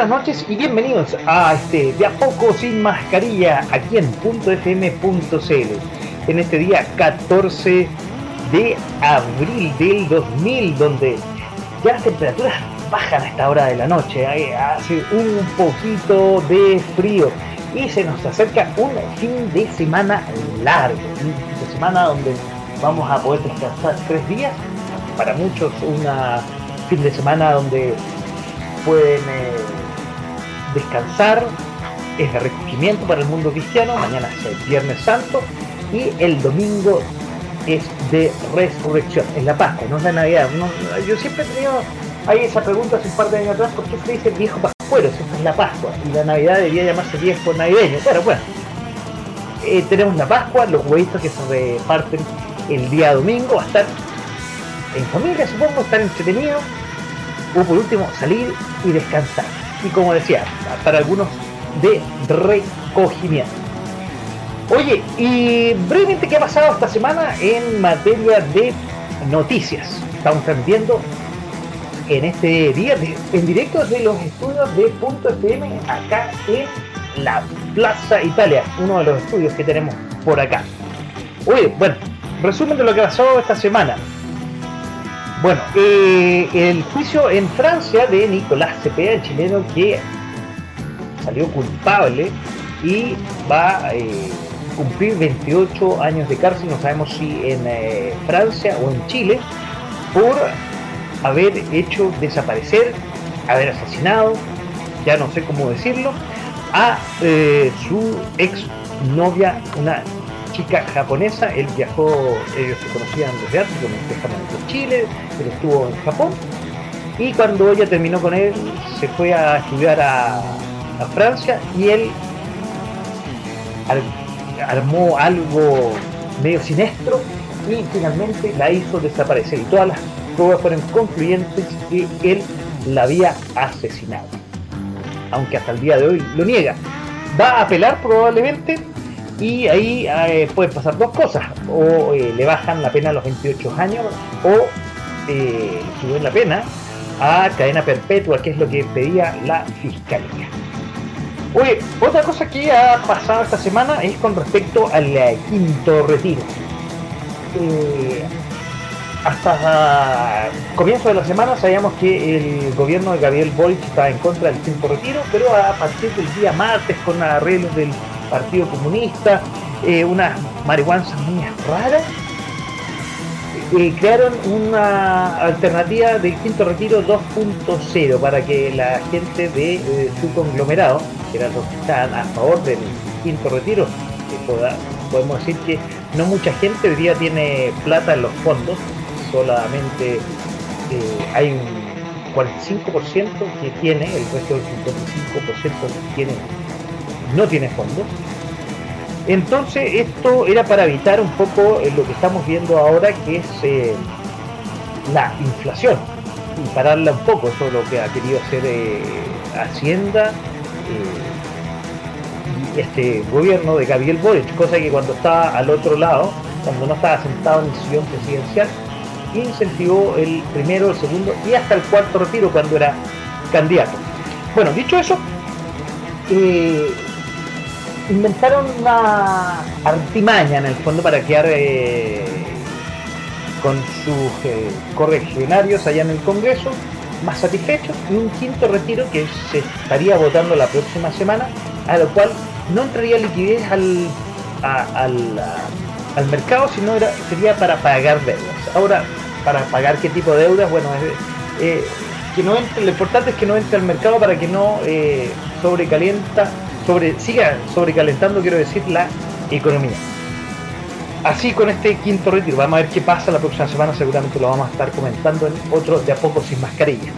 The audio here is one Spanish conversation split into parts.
Buenas noches y bienvenidos a este De a poco sin mascarilla aquí en .fm.cl en este día 14 de abril del 2000 donde ya las temperaturas bajan a esta hora de la noche, hace un poquito de frío y se nos acerca un fin de semana largo, un fin de semana donde vamos a poder descansar tres días, para muchos un fin de semana donde pueden eh, descansar, es de recogimiento para el mundo cristiano, mañana es el Viernes Santo y el domingo es de resurrección, es la Pascua, no es la Navidad. yo siempre he tenido ahí esa pregunta hace un par de años atrás, ¿por qué se dice viejo pascuero? Si es la Pascua y la Navidad debería llamarse viejo navideño. Pero bueno, eh, tenemos la Pascua, los huevitos que se reparten el día domingo, va a estar en familia, supongo, estar entretenido, o por último salir y descansar. Y como decía, para algunos de recogimiento. Oye, y brevemente, ¿qué ha pasado esta semana en materia de noticias? Estamos transmitiendo en este día en directo de los estudios de Punto FM acá en la Plaza Italia, uno de los estudios que tenemos por acá. Oye, bueno, resumen de lo que pasó esta semana. Bueno, eh, el juicio en Francia de Nicolás Cepeda, el chileno que salió culpable y va a eh, cumplir 28 años de cárcel, no sabemos si en eh, Francia o en Chile, por haber hecho desaparecer, haber asesinado, ya no sé cómo decirlo, a su ex novia, una chica japonesa. Él viajó, ellos se conocían desde antes, con en Chile, él estuvo en Japón. Y cuando ella terminó con él, se fue a estudiar a Francia y él armó algo medio siniestro y finalmente la hizo desaparecer. Y todas las pruebas fueron concluyentes que él la había asesinado. Aunque hasta el día de hoy lo niega. Va a apelar probablemente y ahí eh, pueden pasar dos cosas. O eh, le bajan la pena a los 28 años o eh, suben la pena a cadena perpetua, que es lo que pedía la fiscalía. Oye, otra cosa que ha pasado esta semana es con respecto al quinto retiro. Hasta comienzo de la semana sabíamos que el gobierno de Gabriel Boric estaba en contra del quinto retiro, pero a partir del día martes, con arreglos del Partido Comunista, eh, unas marihuanas muy raras, crearon una alternativa del quinto retiro 2.0 para que la gente de su conglomerado que eran los que estaban a favor del quinto retiro, podemos decir que no mucha gente hoy día tiene plata en los fondos, solamente eh, hay un 45% que tiene, el resto del 55% tiene, no tiene fondos. Entonces esto era para evitar un poco eh, lo que estamos viendo ahora, que es eh, la inflación, y pararla un poco, eso es lo que ha querido hacer Hacienda este gobierno de Gabriel Boric, cosa que cuando estaba al otro lado, cuando no estaba sentado en el sillón presidencial, incentivó el primero, el segundo y hasta el cuarto retiro cuando era candidato. Bueno, dicho eso, eh, inventaron una artimaña en el fondo para quedar eh, con sus eh, corregionarios allá en el Congreso más satisfechos y un quinto retiro que se estaría votando la próxima semana, a lo cual no entraría liquidez al, al, mercado, sino era, sería para pagar deudas. Ahora, para pagar qué tipo de deudas, bueno, eh, que no entre, lo importante es que no entre al mercado para que no eh, sobrecalienta, sobre, siga sobrecalentando, quiero decir, la economía. Así con este quinto retiro, vamos a ver qué pasa la próxima semana, seguramente lo vamos a estar comentando en otro de a poco sin mascarilla.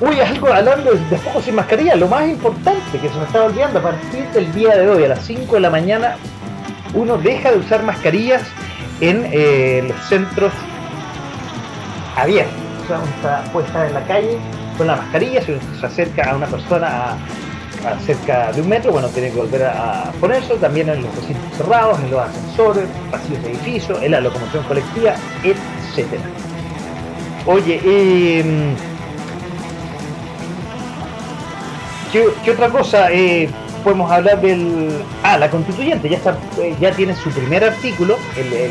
Uy, algo hablando de poco sin mascarilla, lo más importante que se me estaba olvidando, a partir del día de hoy, a las 5 de la mañana, uno deja de usar mascarillas en eh, los centros abiertos. O sea, uno está, puede estar en la calle con la mascarilla, si uno se acerca a una persona a, cerca de un metro, bueno, tiene que volver a, ponerse, también en los recintos cerrados, en los ascensores, pasillos de edificios, en la locomoción colectiva, etcétera. Oye, eh, ¿Qué, otra cosa? Eh, podemos hablar del. Ah, la constituyente ya está, eh, ya tiene su primer artículo, el,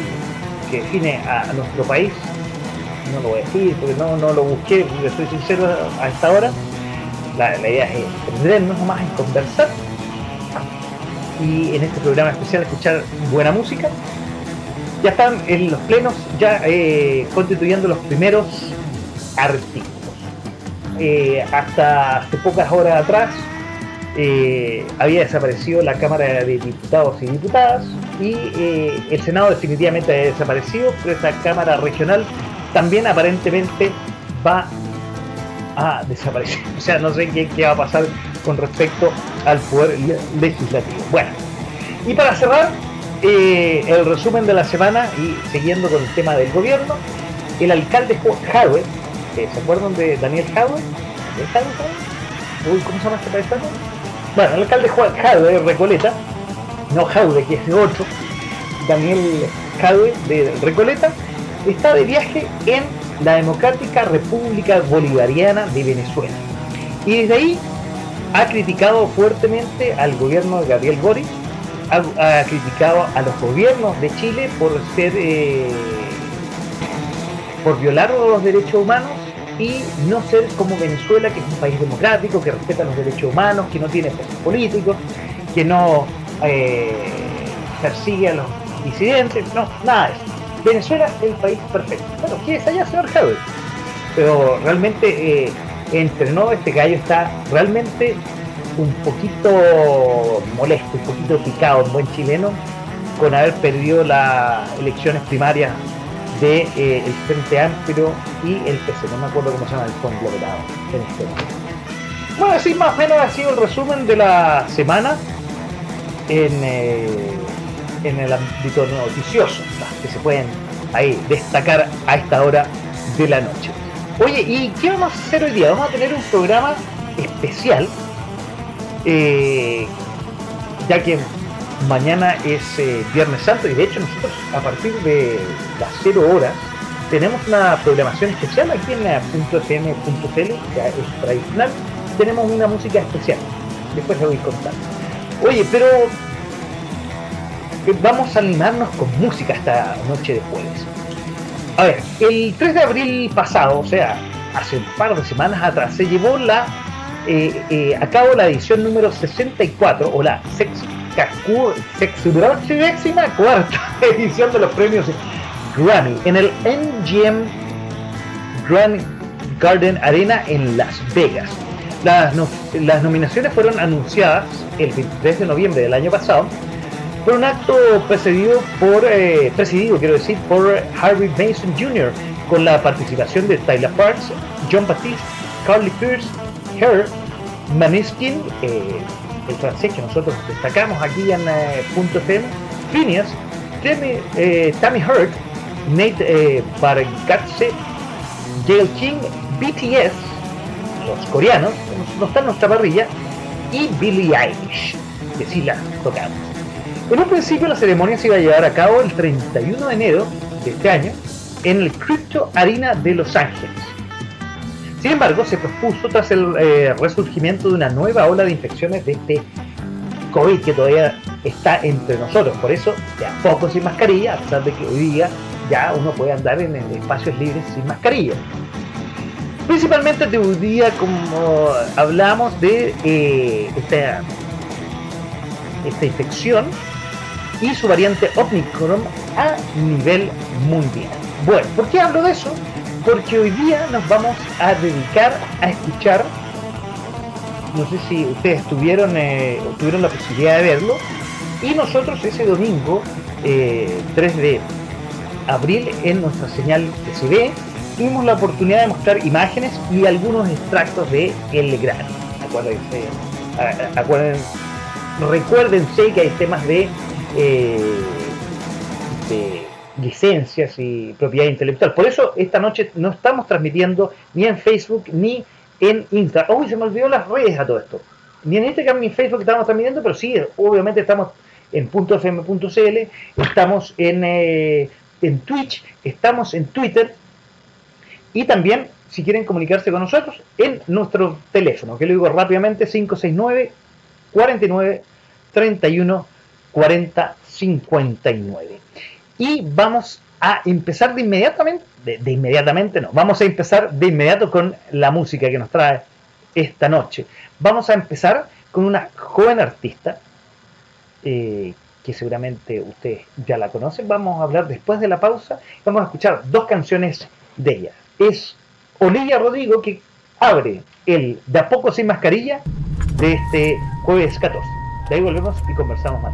que define a, nuestro país. No lo voy a decir porque no, no lo busqué, soy sincero a esta hora. La, idea es entendernos más en conversar y en este programa especial escuchar buena música. Ya están en los plenos ya eh, constituyendo los primeros artículos. Eh, hasta hace pocas horas atrás eh, había desaparecido la Cámara de Diputados y Diputadas y el Senado definitivamente ha desaparecido, pero esta Cámara Regional también aparentemente va a desaparecer. O sea, no sé qué, qué va a pasar con respecto al poder legislativo. Bueno, y para cerrar, el resumen de la semana y siguiendo con el tema del gobierno, el alcalde Harvey ¿Se acuerdan de Daniel Howard? ¿Cómo se llama este país? Bueno, el alcalde Juan de Recoleta, no Jaude, que es de otro, Daniel Jaude de Recoleta, está de viaje en la Democrática República Bolivariana de Venezuela. Y desde ahí ha criticado fuertemente al gobierno de Gabriel Boric, ha, criticado a los gobiernos de Chile por ser eh, por violar los derechos humanos y no ser como Venezuela, que es un país democrático, que respeta los derechos humanos, que no tiene poder políticos, que no eh, persigue a los disidentes, no, nada de eso. Venezuela es el país perfecto. Bueno, ¿qué es allá, señor Javier? Pero realmente, eh, entre no, este gallo está realmente un poquito molesto, un poquito picado, un buen chileno, con haber perdido las elecciones primarias de eh, el Frente Amplio y el PC, no me acuerdo cómo se llama el conglomerado en este. Bueno, así más o menos ha sido el resumen de la semana en, eh, en el ámbito noticioso, que se pueden ahí destacar a esta hora de la noche. Oye, ¿y qué vamos a hacer hoy día? Vamos a tener un programa especial, eh, ya que mañana es eh, Viernes Santo y de hecho nosotros a partir de las 0 horas tenemos una programación especial aquí en .fm.cl, ya es tradicional, tenemos una música especial, después le voy a contar. Oye, pero vamos a animarnos con música esta noche de jueves. A ver, el 3 de abril pasado, o sea, hace un par de semanas atrás, se llevó la eh, a cabo la edición número 64 o la sexta décima cuarta edición de los premios Grammy en el MGM Grand Garden Arena en Las Vegas. Las, las nominaciones fueron anunciadas el 23 de noviembre del año pasado por un acto precedido por, eh, presidido, quiero decir, por Harvey Mason Jr., con la participación de Tyler Parks, John Baptiste, Carly Pierce, Her, Maniskin, eh, el francés que nosotros destacamos aquí en eh, Punto FM, Phineas, Tammy, eh, Tammy Hurt, Nate eh, Bargatze, Gail King, BTS, los coreanos, no están en nuestra parrilla, y Billie Eilish, que sí la tocamos. En un principio la ceremonia se iba a llevar a cabo el 31 de enero de este año en el Crypto Arena de Los Ángeles sin embargo, se propuso tras el eh, resurgimiento de una nueva ola de infecciones de este COVID que todavía está entre nosotros. Por eso, de a poco sin mascarilla, a pesar de que hoy día ya uno puede andar en, espacios libres sin mascarilla. Principalmente de hoy día, como hablamos de eh, esta, esta infección y su variante Omicron a nivel mundial. Bueno, ¿por qué hablo de eso? porque hoy día nos vamos a dedicar a escuchar, no sé si ustedes tuvieron, eh, tuvieron la posibilidad de verlo, y nosotros ese domingo, 3 eh, de abril, en nuestra señal de CB, tuvimos la oportunidad de mostrar imágenes y algunos extractos de El Gran. Acuérdense, acuérdense, recuérdense que hay temas de, eh, de licencias y propiedad intelectual. Por eso esta noche no estamos transmitiendo ni en Facebook ni en Instagram. Uy, se me olvidó las redes a todo esto. Ni en Instagram ni en Facebook estamos transmitiendo, pero sí, obviamente estamos en .fm.cl, estamos en, eh, en Twitch, estamos en Twitter y también, si quieren comunicarse con nosotros, en nuestro teléfono, que lo digo rápidamente, 569 49 31 40 59. Y vamos a empezar de inmediatamente, de, inmediatamente no, vamos a empezar de inmediato con la música que nos trae esta noche. Vamos a empezar con una joven artista eh, que seguramente ustedes ya la conocen. Vamos a hablar después de la pausa. Vamos a escuchar dos canciones de ella. Es Olivia Rodrigo que abre el De a poco sin mascarilla de este jueves 14. De ahí volvemos y conversamos más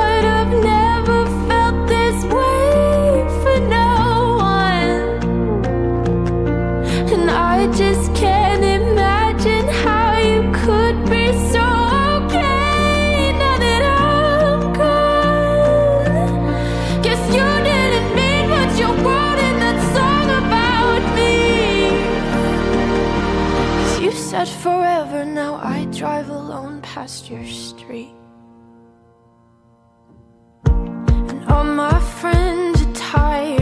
forever, now I drive alone past your street. And all my friends are tired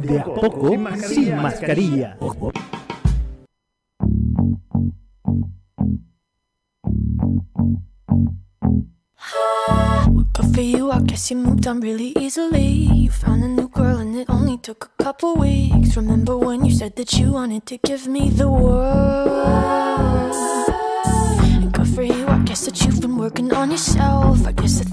De a poco, sin mascarilla. Good for you, I guess you moved on really easily. You found a new girl and it only took a couple weeks. Remember when you said that you wanted to give me the world? And good for you, I guess that you've been working on yourself. I guess the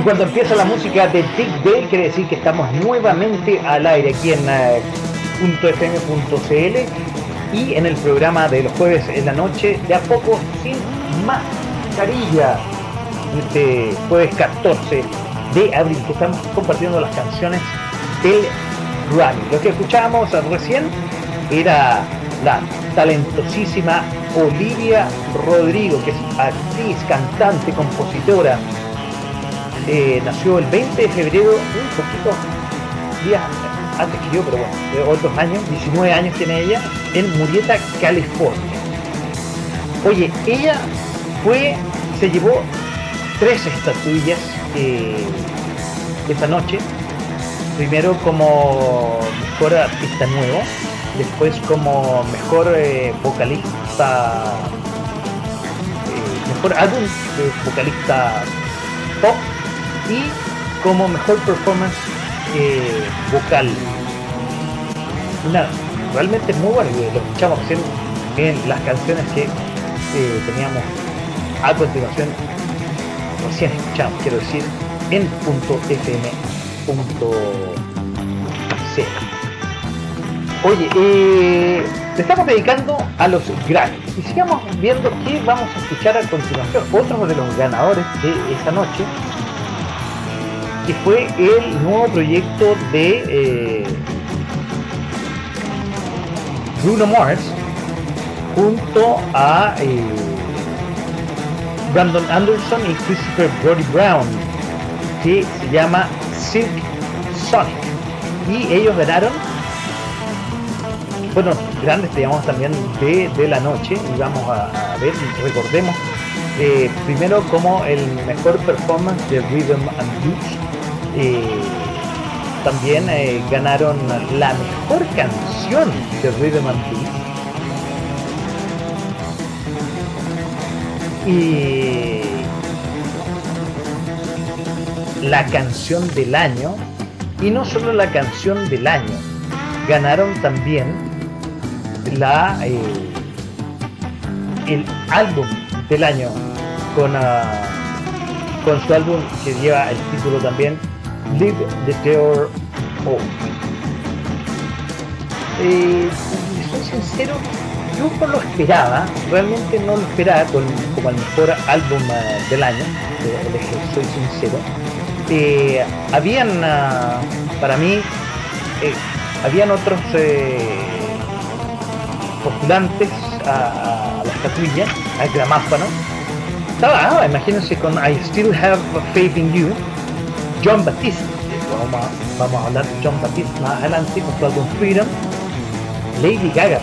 Y cuando empieza la música de Dick Bell, quiere decir que estamos nuevamente al aire aquí en eh, .fm.cl y en el programa de los jueves en la noche, de a poco sin mascarilla. Este jueves 14 de abril, que estamos compartiendo las canciones del Grammy. Lo que escuchábamos recién era la talentosísima Olivia Rodrigo, que es actriz, cantante, compositora, eh, nació el 20 de febrero, un poquito días antes que yo, pero bueno, de otros años, 19 años tiene ella, en Murieta, California. Oye, ella fue, se llevó tres estatuillas eh, esta noche. Primero como mejor artista nuevo, después como mejor eh, vocalista, mejor álbum vocalista pop y como mejor performance eh, vocal. Una, realmente muy bueno, lo escuchamos recién en las canciones que eh, teníamos a continuación, recién escuchamos, quiero decir, en punto fm.c. Oye, eh, le estamos dedicando a los Grammy y sigamos viendo qué vamos a escuchar a continuación. Otro de los ganadores de esta noche fue el nuevo proyecto de eh, Bruno Mars junto a eh, Brandon Anderson y Christopher Brody Brown que se llama Silk Sonic. Y ellos ganaron bueno grandes digamos también de, de la noche y vamos a, ver recordemos eh, primero como el mejor performance de Rhythm and Blues eh, también ganaron la mejor canción de Rhythm and Blues. Y la canción del año. Y no solo la canción del año, ganaron también la eh, el álbum del año con, ah, con su álbum que lleva el título también Live the Terror Off. Eh, soy sincero, yo no lo esperaba, realmente no lo esperaba como el mejor álbum ah, del año, soy sincero. Eh, habían, ah, para mí, eh, habían otros postulantes a, la estatuilla, al gramáfono. Estaba, imagínense con I Still Have Faith in You, John Baptiste, vamos a, hablar de John Baptiste más adelante con su álbum Freedom. Lady Gaga,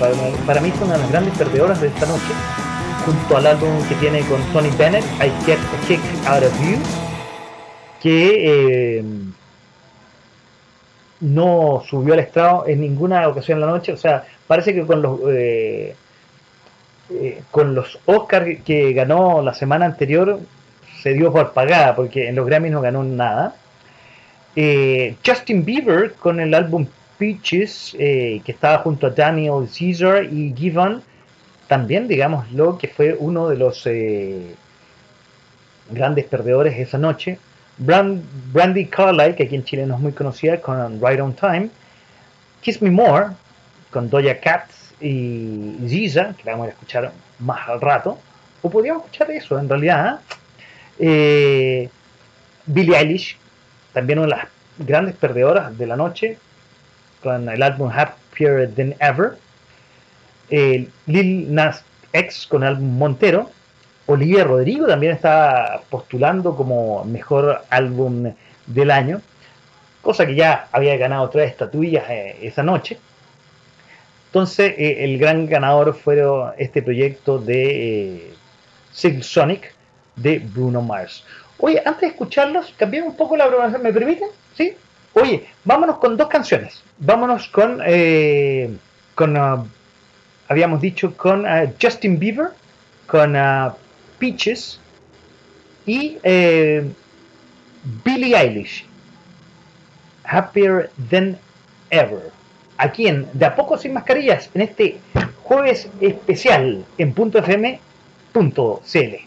para, mí, es una de las grandes perdedoras de esta noche, junto al álbum que tiene con Tony Bennett, I Get a Kick Out of You, que eh, no subió al estrado en ninguna ocasión en la noche, o sea, parece que con los eh, eh, con los Oscars que ganó la semana anterior se dio por pagada porque en los Grammys no ganó nada. Eh, Justin Bieber con el álbum Peaches que estaba junto a Daniel Caesar y Given también digámoslo que fue uno de los grandes perdedores esa noche. Brandy Carlyle, que aquí en Chile no es muy conocida, con Right on Time. Kiss Me More, con Doja Cat y Giza, que la vamos a escuchar más al rato, o podríamos escuchar eso en realidad. ¿eh? Billie Eilish, también una de las grandes perdedoras de la noche, con el álbum Happier Than Ever. Lil Nas X con el álbum Montero. Olivia Rodrigo también está postulando como mejor álbum del año, cosa que ya había ganado tres estatuillas eh, esa noche. Entonces, eh, el gran ganador fue este proyecto de eh, Sonic de Bruno Mars. Oye, antes de escucharlos, cambiamos un poco la programación, ¿me permiten? ¿Sí? Oye, vámonos con dos canciones. Vámonos con, eh, con uh, habíamos dicho, con uh, Justin Bieber, con uh, Peaches y Billie Eilish. Happier Than Ever aquí en De a poco sin mascarillas, en este jueves especial en punto .fm.cl.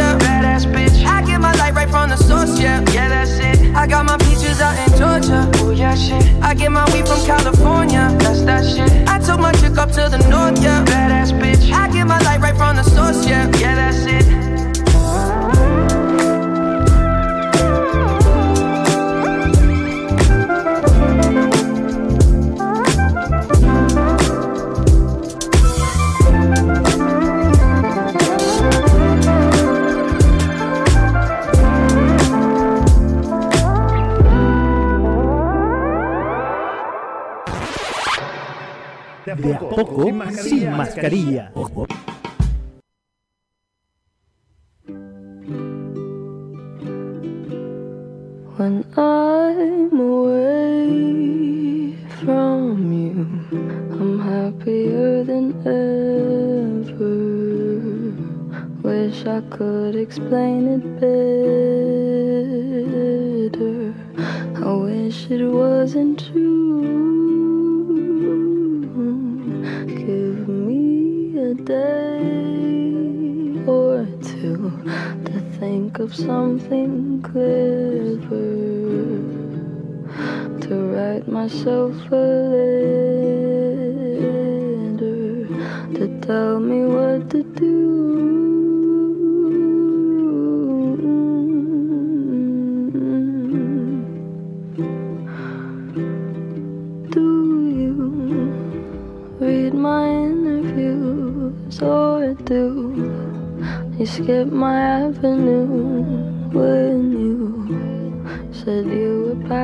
Poco, sin mascarilla. When I'm away from you, I'm happier than ever. Wish I could explain something clever to write myself a letter to tell me what to do. Skip my avenue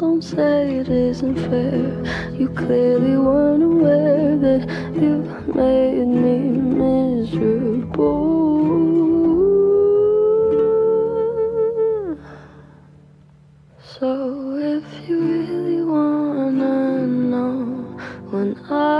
Don't say it isn't fair. You clearly weren't aware that you made me miserable. So if you really wanna know when I'm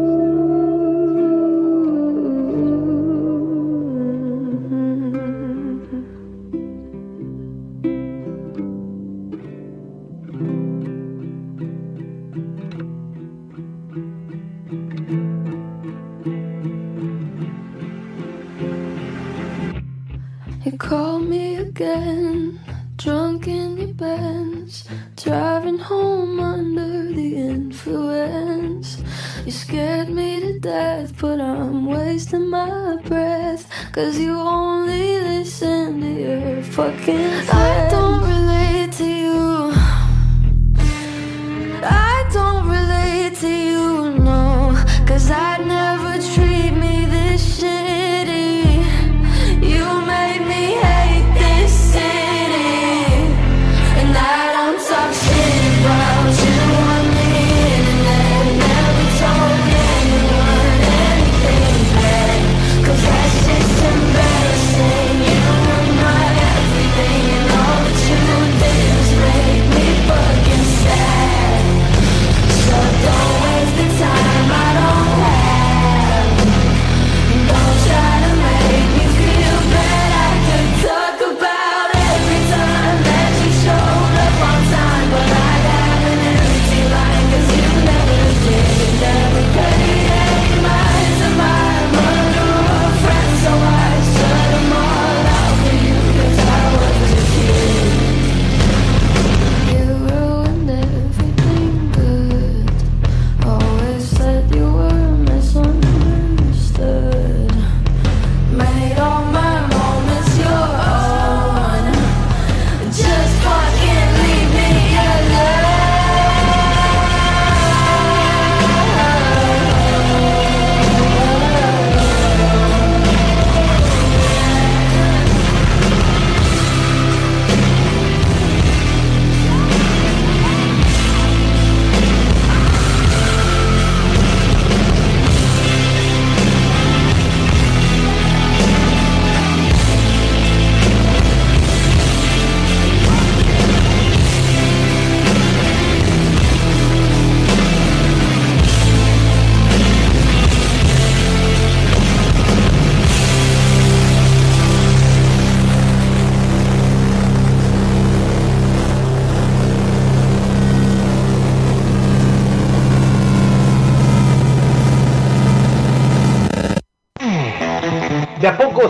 forgive.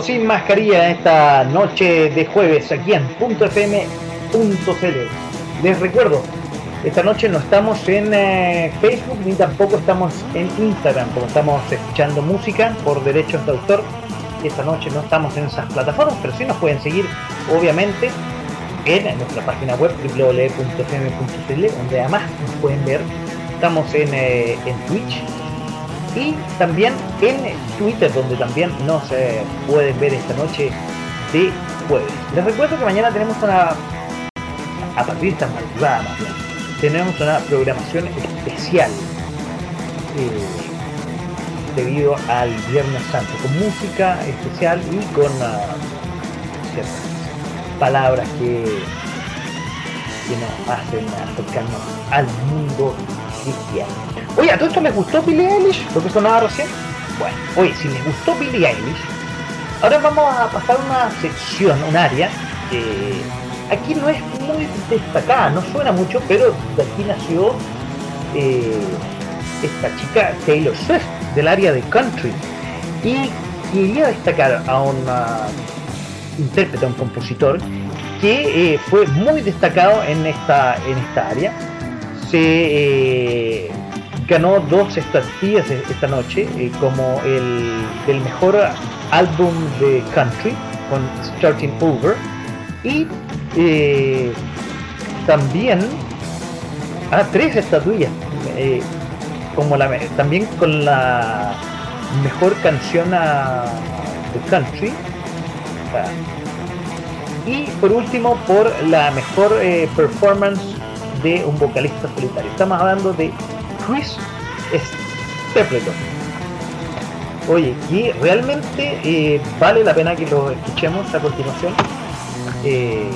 Sin mascarilla esta noche de jueves aquí en .fm.cl. Les recuerdo, esta noche no estamos en eh, Facebook ni tampoco estamos en Instagram, como estamos escuchando música por derechos de autor. Esta noche no estamos en esas plataformas, pero sí nos pueden seguir, obviamente, en nuestra página web www.fm.cl, donde además nos pueden ver. Estamos en, eh, en Twitch, y también en Twitter, donde también nos eh, pueden ver esta noche de jueves. Les recuerdo que mañana tenemos una, a partir de esta madrugada tenemos una programación especial eh, debido al Viernes Santo, con música especial y con ciertas palabras que, que nos hacen acercarnos al mundo cristiano. Oye, ¿a todo esto les gustó Billie Eilish? Lo que sonaba recién. Bueno, oye, si les gustó Billie Eilish, ahora vamos a pasar una sección, un área que aquí no es muy destacada, no suena mucho, pero de aquí nació eh, esta chica Taylor Swift del área de country. Y quería destacar a un intérprete, a un compositor que eh, fue muy destacado en esta, en esta área. Se eh, ganó dos estatuillas esta noche eh, como el mejor álbum de country con Starting Over. Y eh, también ah, tres estatuillas eh, como la también con la mejor canción de country. Y por último por la mejor performance de un vocalista solitario. Estamos hablando de Chris Stapleton. Oye, y realmente eh, vale la pena que lo escuchemos a continuación. Eh,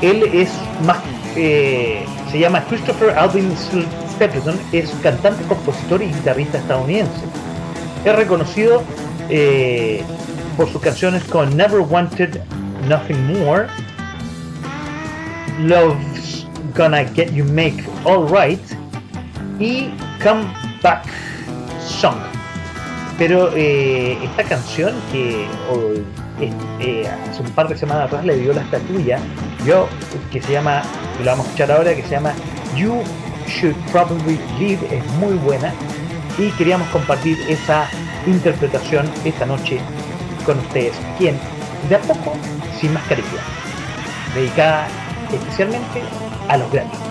él es más, eh, se llama Christopher Alvin Stapleton, es cantante, compositor y guitarrista estadounidense. Es reconocido por sus canciones con Never Wanted Nothing More, Love's Gonna Get You Make All Right y Come Back Song. Pero eh, esta canción que eh, hace un par de semanas atrás le dio la estatuilla, yo que se llama, y lo vamos a escuchar ahora, que se llama You Should Probably Live, es muy buena y queríamos compartir esa interpretación esta noche con ustedes, quien de a poco sin mascarilla, dedicada especialmente a los grandes.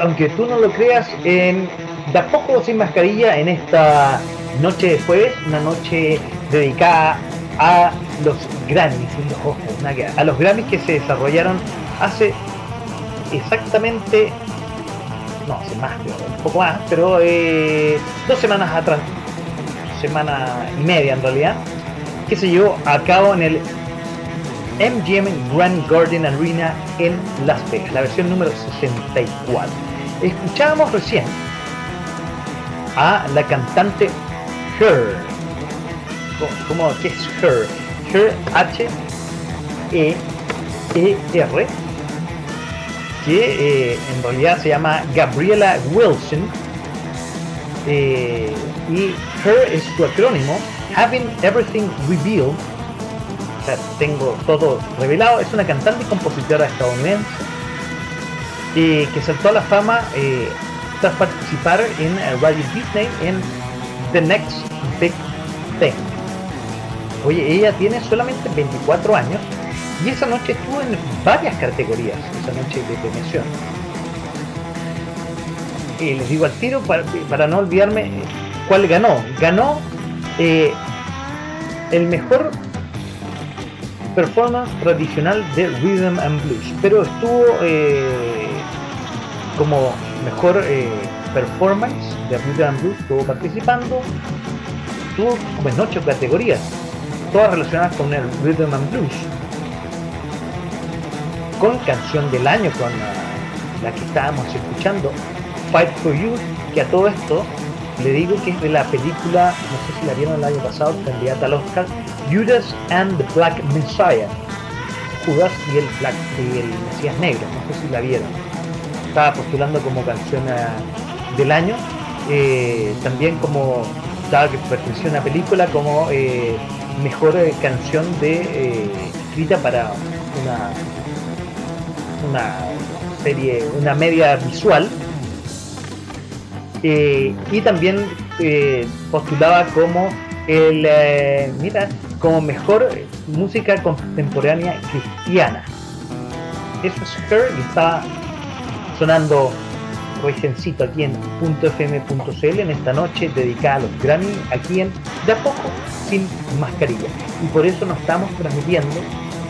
Aunque tú no lo creas, en de a poco sin mascarilla en esta noche de jueves, una noche dedicada a los Grammys, a los Grammys que se desarrollaron hace exactamente, no, hace más, un poco más, pero eh, dos semanas atrás, semana y media en realidad, que se llevó a cabo en el MGM Grand Garden Arena en Las Vegas, la versión número 64. Escuchábamos recién a la cantante Her. ¿Cómo, qué es Her? Her H E E R que eh, en realidad se llama Gabriela Wilson eh, y Her es su acrónimo Having Everything Revealed o sea, tengo todo revelado es una cantante y compositora estadounidense eh, que saltó a la fama eh, tras participar en eh, Radio Disney en The Next Big Thing oye ella tiene solamente 24 años y esa noche estuvo en varias categorías, esa noche de premiación. Eh, les digo al tiro para, para no olvidarme eh, cuál ganó. Ganó eh, el mejor performance tradicional de Rhythm and Blues, pero estuvo eh, como mejor eh, performance de and Blues, estuvo participando, estuvo como en ocho categorías, todas relacionadas con el Rhythm and Blues con canción del año, con la que estábamos escuchando, Fight for You, que a todo esto le digo que es de la película, no sé si la vieron el año pasado, candidata al Oscar, Judas and the Black Messiah, Judas y el, Black, y el Mesías Negro, no sé si la vieron. Estaba postulando como canción uh, del año, eh, también como estaba que perteneció a una película como eh, mejor eh, canción de escrita para una una serie, una media visual. Eh, y también eh, postulaba como el eh, mira como mejor música contemporánea cristiana. Eso es Her y está sonando regencito aquí en .fm.cl en esta noche dedicada a los Grammy aquí en De a poco sin mascarilla. Y por eso nos estamos transmitiendo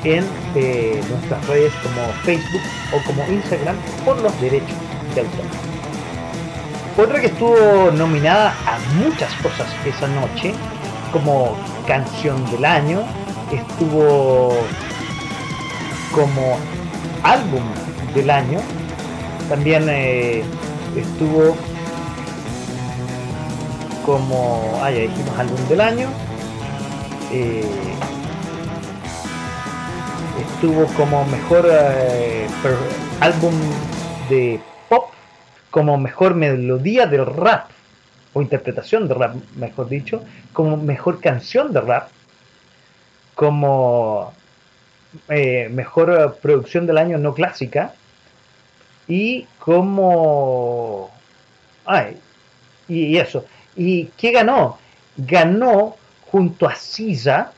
en eh, nuestras redes como Facebook o como Instagram por los derechos de autor. Otra que estuvo nominada a muchas cosas esa noche, como canción del año, estuvo como álbum del año, también eh, estuvo como, ah, dijimos álbum del año, eh, estuvo como mejor eh, álbum de pop, como mejor melodía del rap, o interpretación de rap, mejor dicho, como mejor canción de rap, como mejor producción del año no clásica, y como... Ay, y, eso. ¿Y qué ganó? Ganó junto a SZA,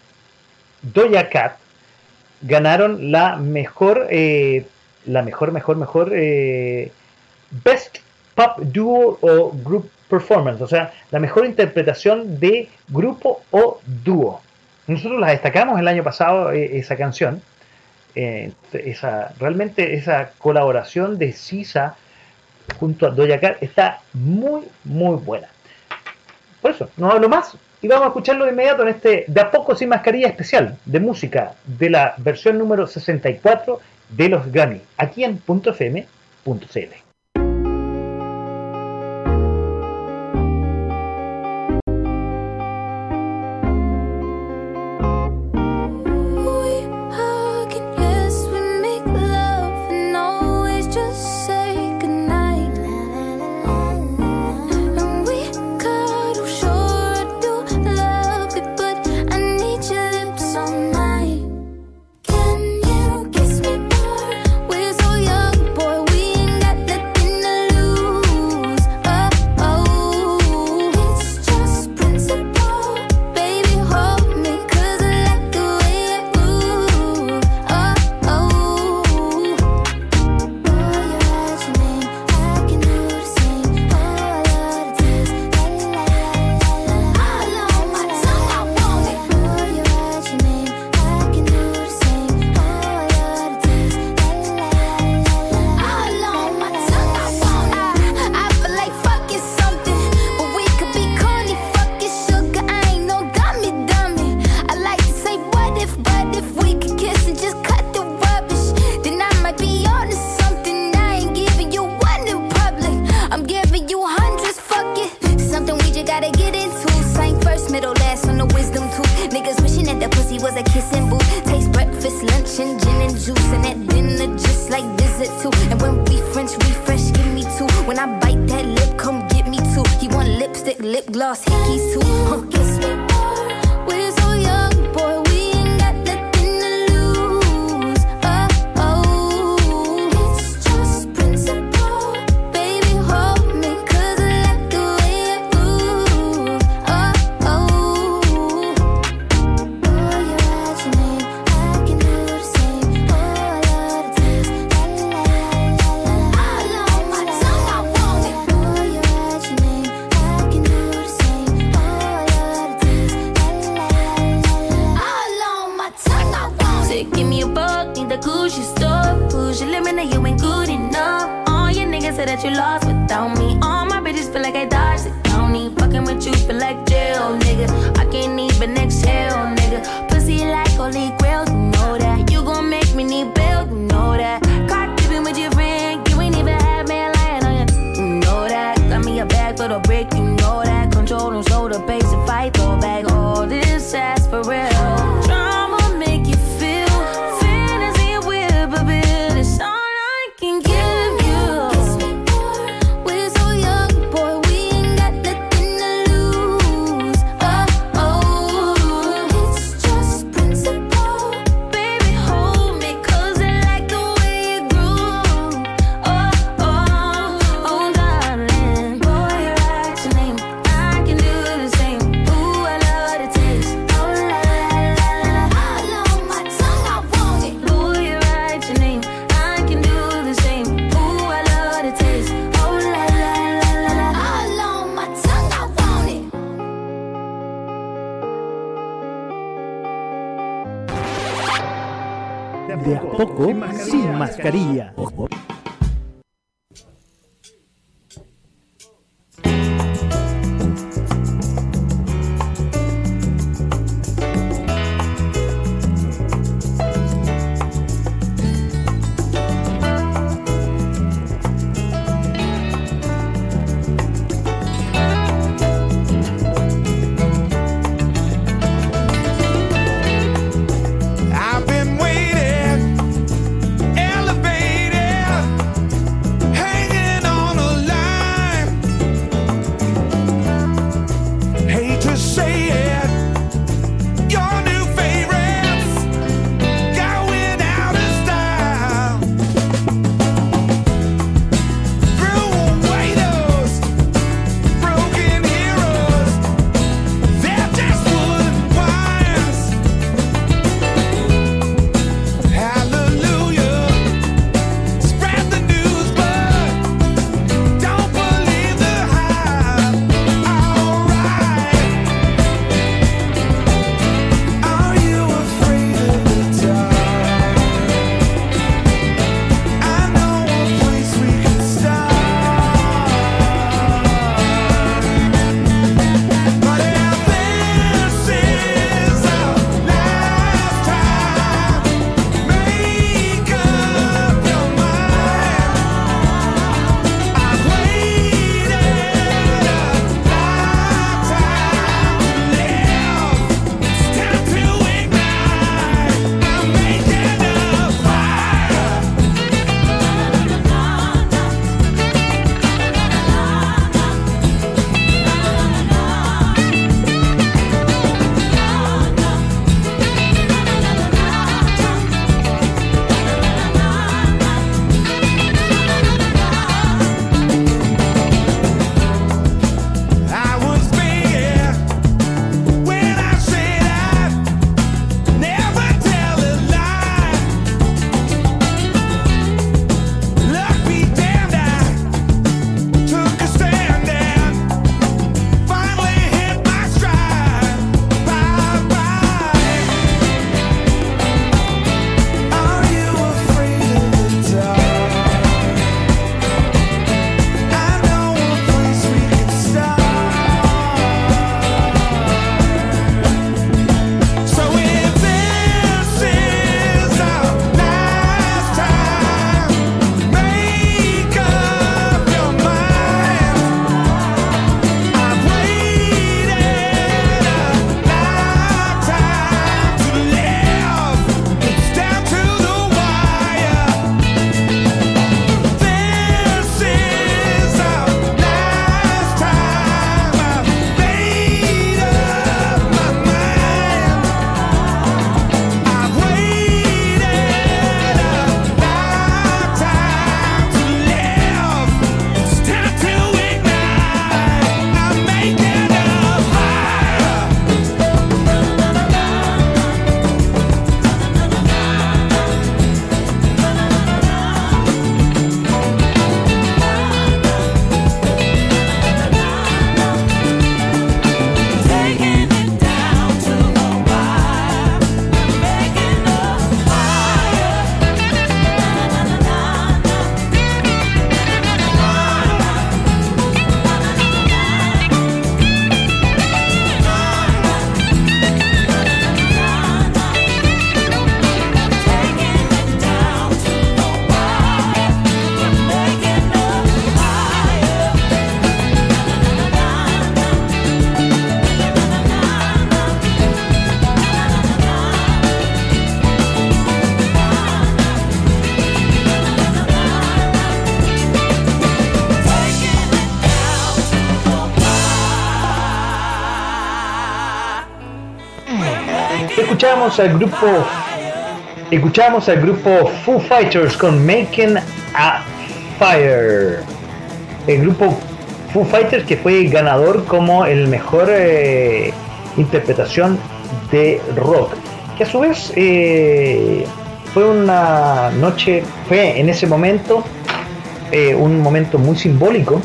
Doja Cat, ganaron la mejor, eh, la mejor, mejor, mejor eh, Best Pop Duo o Group Performance, o sea, la mejor interpretación de grupo o dúo. Nosotros la destacamos el año pasado eh, esa canción, eh, esa realmente esa colaboración de Sisa junto a Doja está muy muy buena. Por eso, no hablo más y vamos a escucharlo de inmediato en este De a poco sin mascarilla especial de música de la versión número 64 de los Grammy, aquí en .fm.cl. you lost without me. All my bitches feel like I don't need Fucking with you feel like jail, nigga. I can't even exhale. mascarilla. Escuchamos al grupo escuchamos al grupo Foo Fighters con Making a Fire. El grupo Foo Fighters que fue ganador como el mejor eh, interpretación de rock. Que a su vez eh, fue una noche, fue en ese momento eh, un momento muy simbólico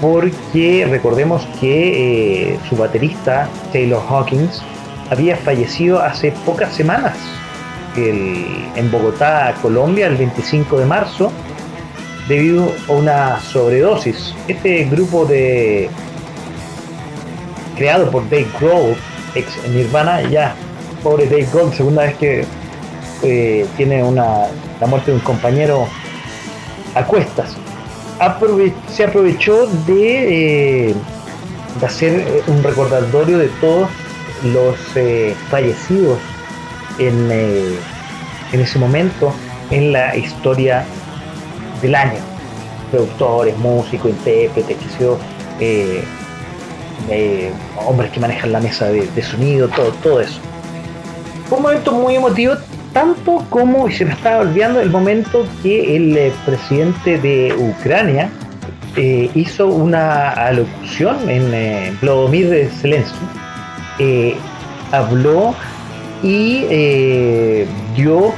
porque recordemos que su baterista Taylor Hawkins había fallecido hace pocas semanas en Bogotá, Colombia, el 25 de marzo, debido a una sobredosis. Este grupo de creado por Dave Grohl, ex Nirvana, ya pobre Dave Grohl, segunda vez que eh, tiene una la muerte de un compañero a cuestas. Se aprovechó de, eh, de hacer eh, un recordatorio de todos los eh, fallecidos en, eh, en ese momento en la historia del año. Productores, músicos, intérpretes, que eh, eh, hombres que manejan la mesa de, de sonido, todo, todo eso. Fue un momento muy emotivo, tanto como, y se me estaba olvidando, el momento que el presidente de Ucrania hizo una alocución en Vladimir Zelensky. Eh, habló y eh, dio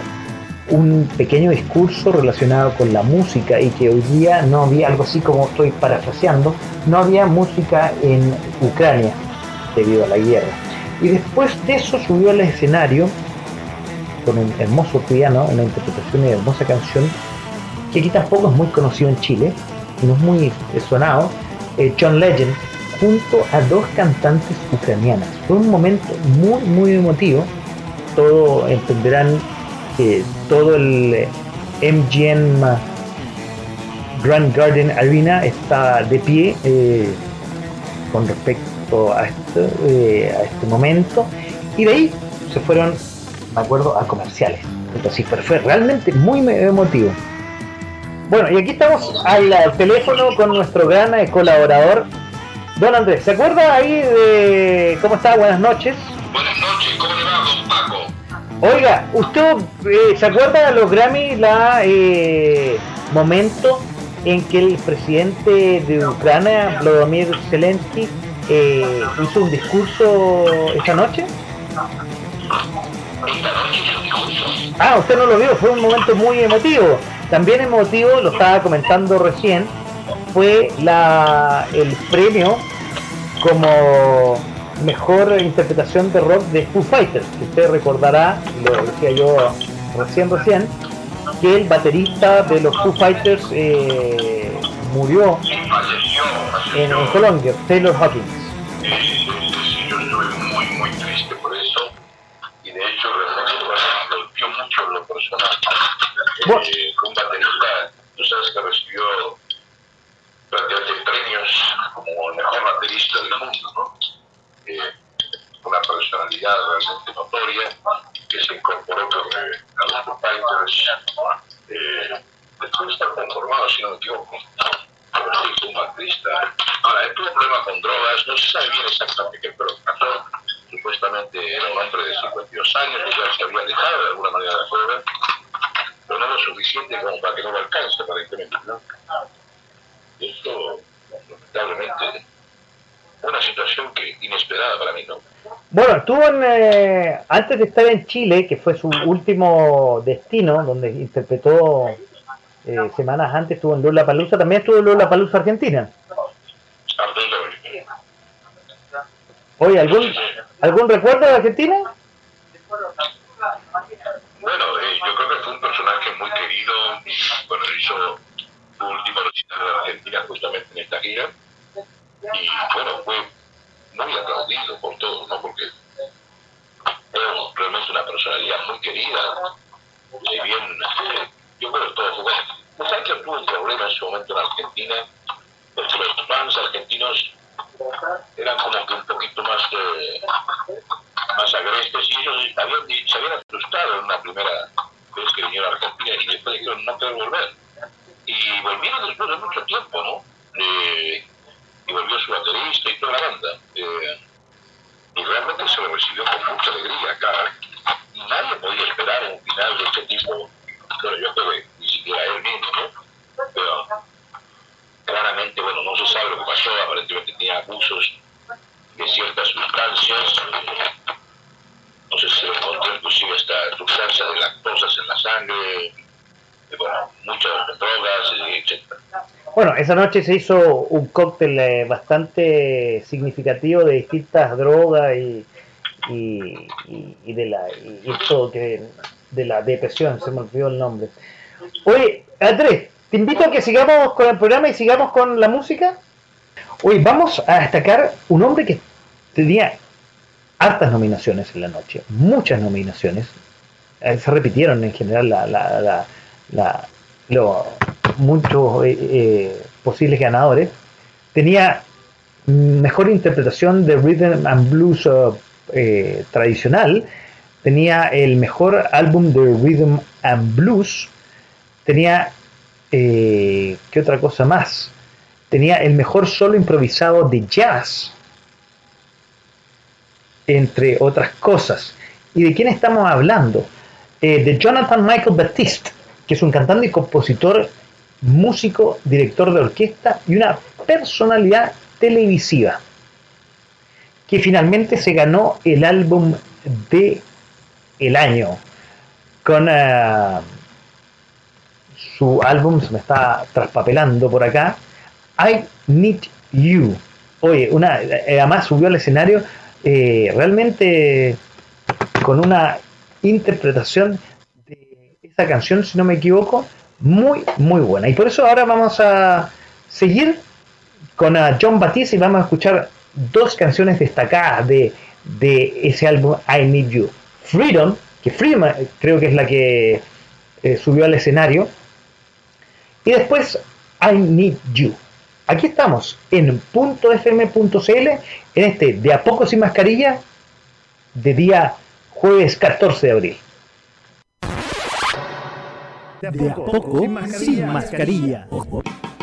un pequeño discurso relacionado con la música y que hoy día no había algo así como estoy parafraseando, no había música en Ucrania debido a la guerra. Y después de eso subió al escenario con un hermoso piano, una interpretación de hermosa canción que aquí tampoco es muy conocido en Chile, no es muy sonado, eh, John Legend, junto a dos cantantes ucranianas. Fue un momento muy, muy emotivo. Todo entenderán que todo el eh, MGM Grand Garden Arena está de pie eh, con respecto a este, eh, a este momento. Y de ahí se fueron, me acuerdo, a comerciales. Entonces, pero fue realmente muy emotivo. Bueno, y aquí estamos al, teléfono con nuestro gran eh, colaborador, Don Andrés. ¿Se acuerda ahí de cómo está? Buenas noches. Buenas noches, ¿cómo le va, don Paco? Oiga, ¿usted eh, se acuerda de los Grammy, la eh, momento en que el presidente de Ucrania, Volodymyr Zelensky, eh, hizo un discurso esta noche? Ah, usted no lo vio, fue un momento muy emotivo. También emotivo, lo estaba comentando recién, fue la, el premio como mejor interpretación de rock de Foo Fighters. Que usted recordará, lo decía yo recién recién, que el baterista de los Foo Fighters eh, murió en, Colombia, Taylor Hawkins. Sí, yo estuve muy, muy triste por eso. Y de hecho, realmente me golpeó mucho en lo personal. Bueno. Eh, un baterista, tú sabes que recibió prácticamente premios como el mejor baterista del mundo, ¿no? Una personalidad realmente notoria que se incorporó con, eh, a los Fighters. Eh, después de estar conformado, si no me equivoco. Fue un baterista. Ahora, él tuvo problemas con drogas, no se sabe bien exactamente qué pero pasó. Supuestamente era un hombre de 52 años que ya se había alejado de alguna manera de la pero no lo suficiente como para que no lo alcance, aparentemente, ¿no? Esto, lamentablemente, una situación que inesperada para mí, ¿no? Bueno, estuvo en, eh, antes de estar en Chile, que fue su último destino, donde interpretó eh, semanas antes, estuvo en Lola Palusa, también estuvo en Lola Palusa Argentina. Oye, ¿algún, ¿algún recuerdo de Argentina? Bueno, eh, yo creo que fue un personaje muy querido y bueno, hizo último recital en Argentina justamente en esta gira y bueno, fue muy aplaudido por todos, ¿no? Porque era realmente una personalidad muy querida, si bien yo creo que todo fue bueno. Pues que tuvo un problema en su momento en Argentina, porque los fans argentinos eran como que un poquito más eh, más agrestes y ellos habían, se habían asustado en una primera vez que vinieron a Argentina y después dijeron no quiero volver y volvieron después de mucho tiempo, ¿no? Eh, y volvió su baterista y toda la banda. Eh, y realmente se lo recibió con mucha alegría acá. Nadie podía esperar un final de este tipo, pero yo creo que ni siquiera él mismo, ¿no? Pero claramente, bueno, no se sabe lo que pasó, aparentemente tenía abusos de ciertas sustancias, no sé si se encontró inclusive hasta sustancia de lactosas en la sangre, bueno, muchas drogas, etc. Bueno, esa noche se hizo un cóctel eh, bastante significativo de distintas drogas y, y, y- y de la y esto que de la depresión, se me olvidó el nombre. Oye, Andrés, te invito a que sigamos con el programa y sigamos con la música. Hoy vamos a destacar un hombre que tenía hartas nominaciones en la noche, muchas nominaciones. Eh, Se repitieron en general la, la, la, la- lo- muchos eh, eh, posibles ganadores. Tenía mejor interpretación de rhythm and blues eh, tradicional. Tenía el mejor álbum de rhythm and blues. Tenía ¿qué otra cosa más? Tenía el mejor solo improvisado de jazz, entre otras cosas. ¿Y de quién estamos hablando? De Jonathan Michael Baptiste, que es un cantante y compositor, músico, director de orquesta y una personalidad televisiva, que finalmente se ganó el álbum de el año con ah, su álbum, se me está traspapelando por acá, I Need You. Oye, una, eh, además subió al escenario eh, realmente con una interpretación esa canción, si no me equivoco, muy, muy buena. Y por eso ahora vamos a seguir con a John Batiste y vamos a escuchar dos canciones destacadas de, de ese álbum I Need You. Freedom, que Freedom eh, creo que es la que eh, subió al escenario, y después I Need You. Aquí estamos en .fm.cl en este de a poco sin mascarilla de día jueves 14 de abril. De a poco sin mascarilla. When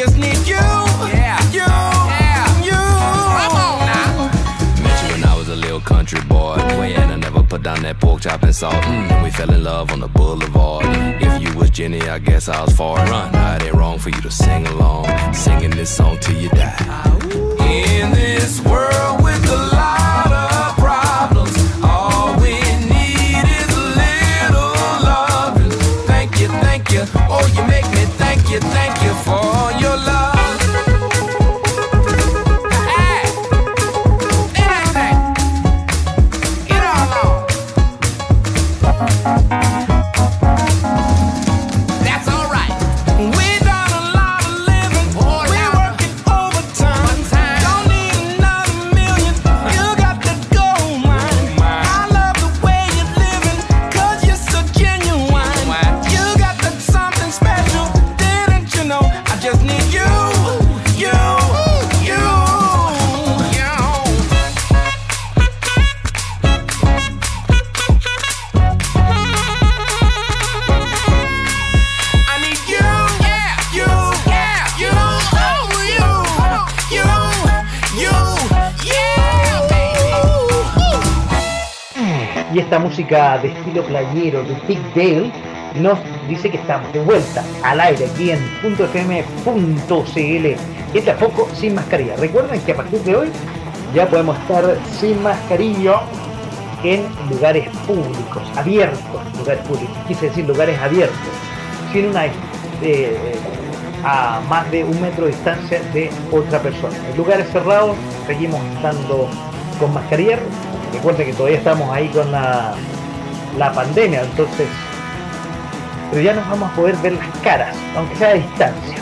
just need you. Yeah. You. Yeah. You. Come on now. Met you when I was a little country boy. And I never put down that pork chop and salt. Mm, and we fell in love on the boulevard. If you was Jenny, I guess I was far. Run. Now it ain't wrong for you to sing along. Singing this song till you die. In this world música de estilo playero de Dale nos dice que estamos de vuelta al aire aquí en .fm.cl. Este a poco sin mascarilla. Recuerden que a partir de hoy ya podemos estar sin mascarilla en lugares públicos, abiertos, lugares públicos, quise decir lugares abiertos, sin una eh, a más de un metro de distancia de otra persona. En lugares cerrados seguimos estando con mascarilla. Recuerden que todavía estamos ahí con la, la pandemia, entonces, pero ya nos vamos a poder ver las caras, aunque sea a distancia.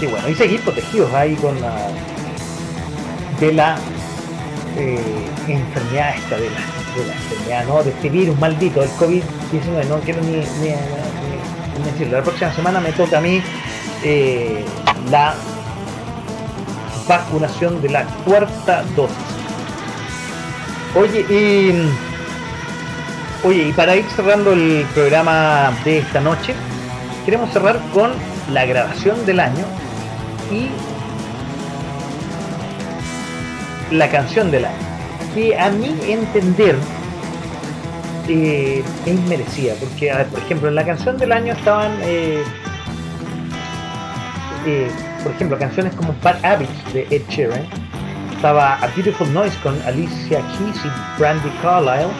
Y bueno, y seguir protegidos ahí con la de la eh, enfermedad esta, de la, de la enfermedad, ¿no? De este virus maldito, del COVID-19, no quiero ni, ni- ni- ni decirlo. La próxima semana me toca a mí eh, la vacunación de la cuarta dosis. Oye, y, oye, y para ir cerrando el programa de esta noche, queremos cerrar con la grabación del año y la canción del año, que a mi entender eh, es merecida, porque a ver, por ejemplo en la canción del año estaban, eh, eh, por ejemplo, canciones como Bad Habits de Ed Sheeran, estaba A Beautiful Noise con Alicia Keys y Brandy Carlisle,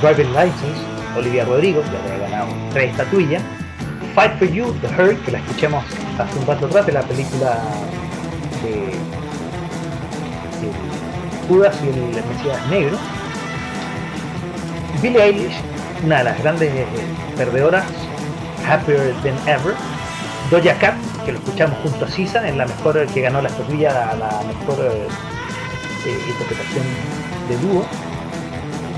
Driving License, Olivia Rodrigo, que había ganado tres estatuillas, Fight for You, The Hurt, que la escuchamos hace un rato atrás de la película de, Judas y el Mesías Negro. Billie Eilish, una de las grandes eh, perdedoras, Happier Than Ever. Doja Cat, que lo escuchamos junto a Sisa, en la mejor que ganó la estatuilla a la mejor eh, interpretación de dúo.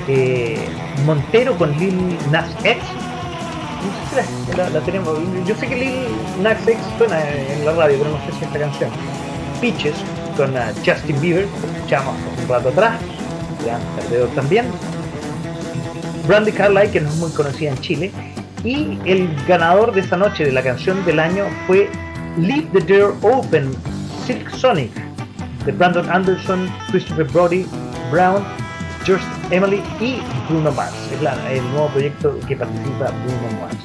Eh, Montero con Lil Nas X. La, tenemos. Yo sé que Lil Nas X suena en la radio, pero no sé si esta canción. Peaches con uh, Justin Bieber, escuchamos un rato atrás, gran perdedor también. Brandy Carlyle, que no es muy conocida en Chile. Y el ganador de esa noche de la canción del año fue Leave the Door Open, Silk Sonic de Brandon Anderson, Christopher Brody, Brown, George Emily y Bruno Mars. Es la, el nuevo proyecto que participa Bruno Mars.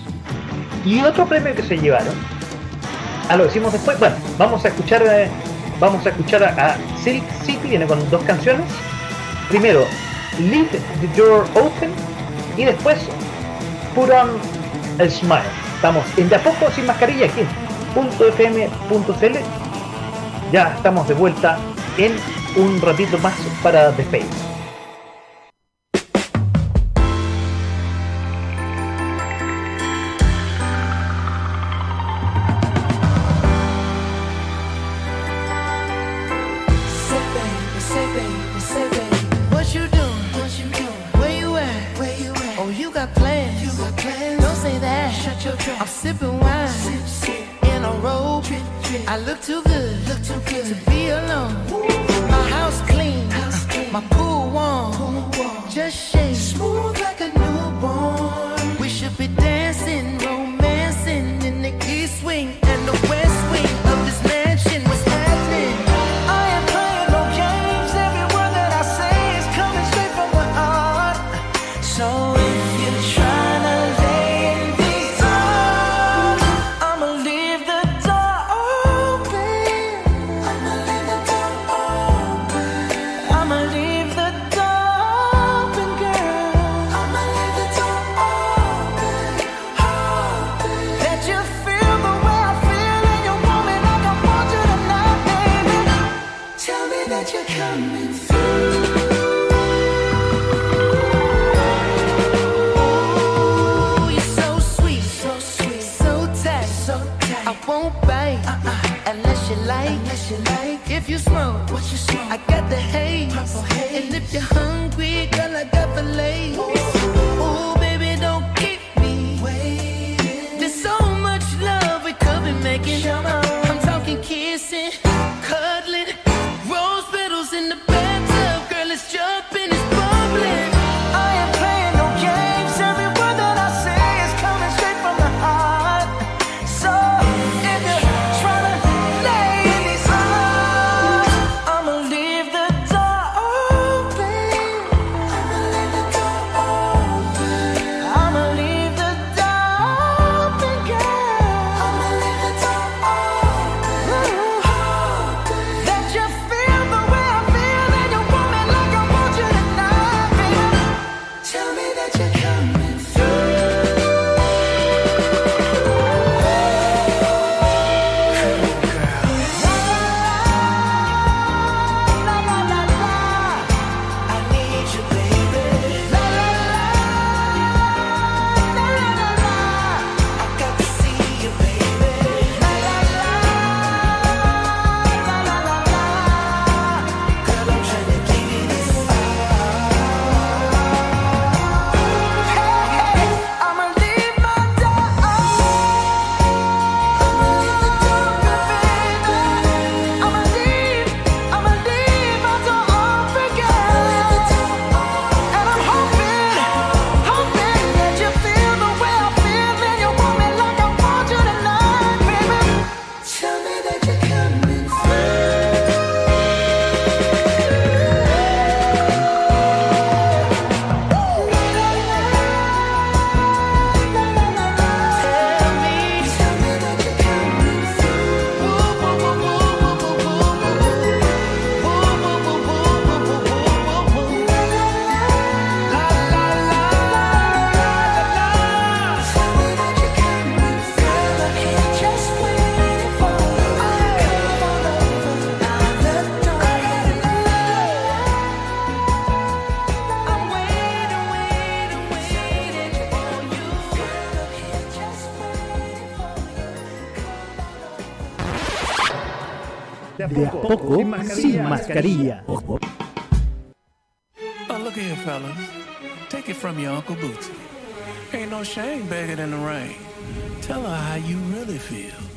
Y otro premio que se llevaron, ah, lo decimos después, bueno, vamos a escuchar, eh, vamos a, escuchar a, a Silk City, viene con dos canciones. Primero, Leave the Door Open y después Put on a Smile. Estamos en De a Poco Sin Mascarilla aquí, Ya estamos de vuelta en un ratito más para despedirnos. Cascarilla. Oh, look you fellas. Take it from your Uncle Bootsy. Ain't no shame begging in the rain. Tell her how you really feel.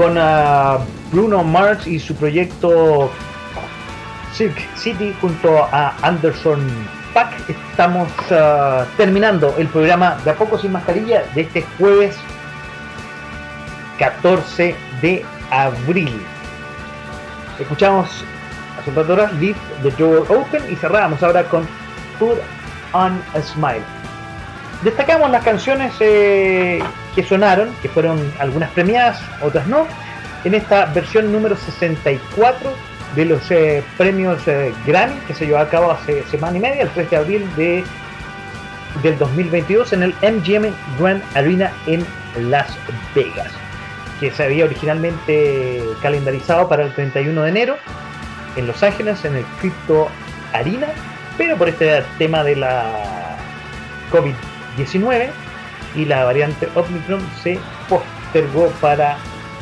Con ah, Bruno Mars y su proyecto Cirque City junto a Anderson Pack, estamos ah, terminando el programa de A Poco Sin Mascarilla de este jueves 14 de abril. Escuchamos hace un rato atrás Leave the Door Open y cerramos ahora con Put on a Smile. Destacamos las canciones eh, que sonaron, que fueron algunas premiadas, otras no, en esta versión número 64 de los eh, premios eh, Grammy que se llevó a cabo hace semana y media, el 3 de abril de, del 2022 en el MGM Grand Arena en Las Vegas, que se había originalmente calendarizado para el 31 de enero en Los Ángeles en el Crypto Arena, pero por este tema de la COVID-19 y la variante Omicron se postergó para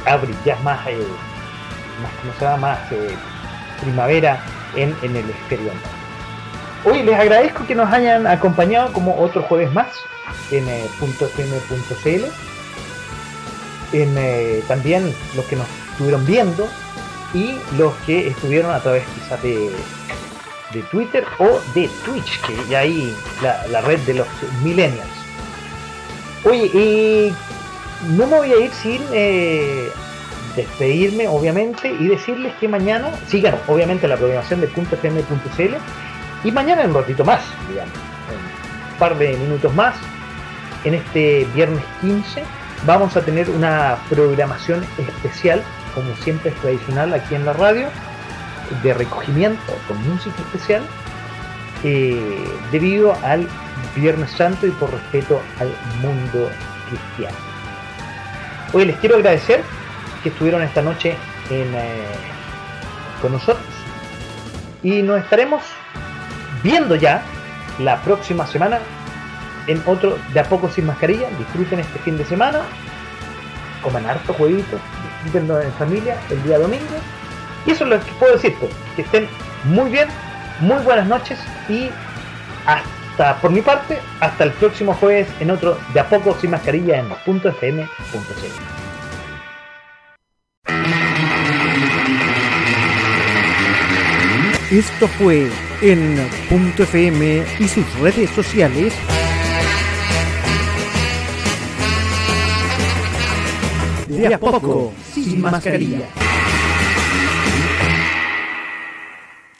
abril, ya más, eh, más ¿cómo se llama? más eh, primavera en, en el exterior. Hoy les agradezco que nos hayan acompañado como otro jueves más en eh, en eh, también los que nos estuvieron viendo y los que estuvieron a través quizás de, de Twitter o de Twitch, que ya ahí la, la red de los millennials. Oye, y no me voy a ir sin eh, despedirme, obviamente, y decirles que mañana sigan, obviamente, la programación de .fm.cl y mañana en un ratito más, digamos, par de minutos más, en este viernes 15, vamos a tener una programación especial, como siempre es tradicional aquí en la radio, de recogimiento con música especial, eh, debido al Viernes Santo y por respeto al mundo cristiano. Hoy les quiero agradecer que estuvieron esta noche en, eh, con nosotros y nos estaremos viendo ya la próxima semana en otro de a poco sin mascarilla. Disfruten este fin de semana, coman harto jueguitos, disfrútenlo en familia el día domingo. Y eso es lo que puedo decirte, que estén muy bien, muy buenas noches y hasta por mi parte, hasta el próximo jueves en otro de a poco sin mascarilla en .fm.cl. Esto fue en Punto FM y sus redes sociales. De a poco, sin mascarilla.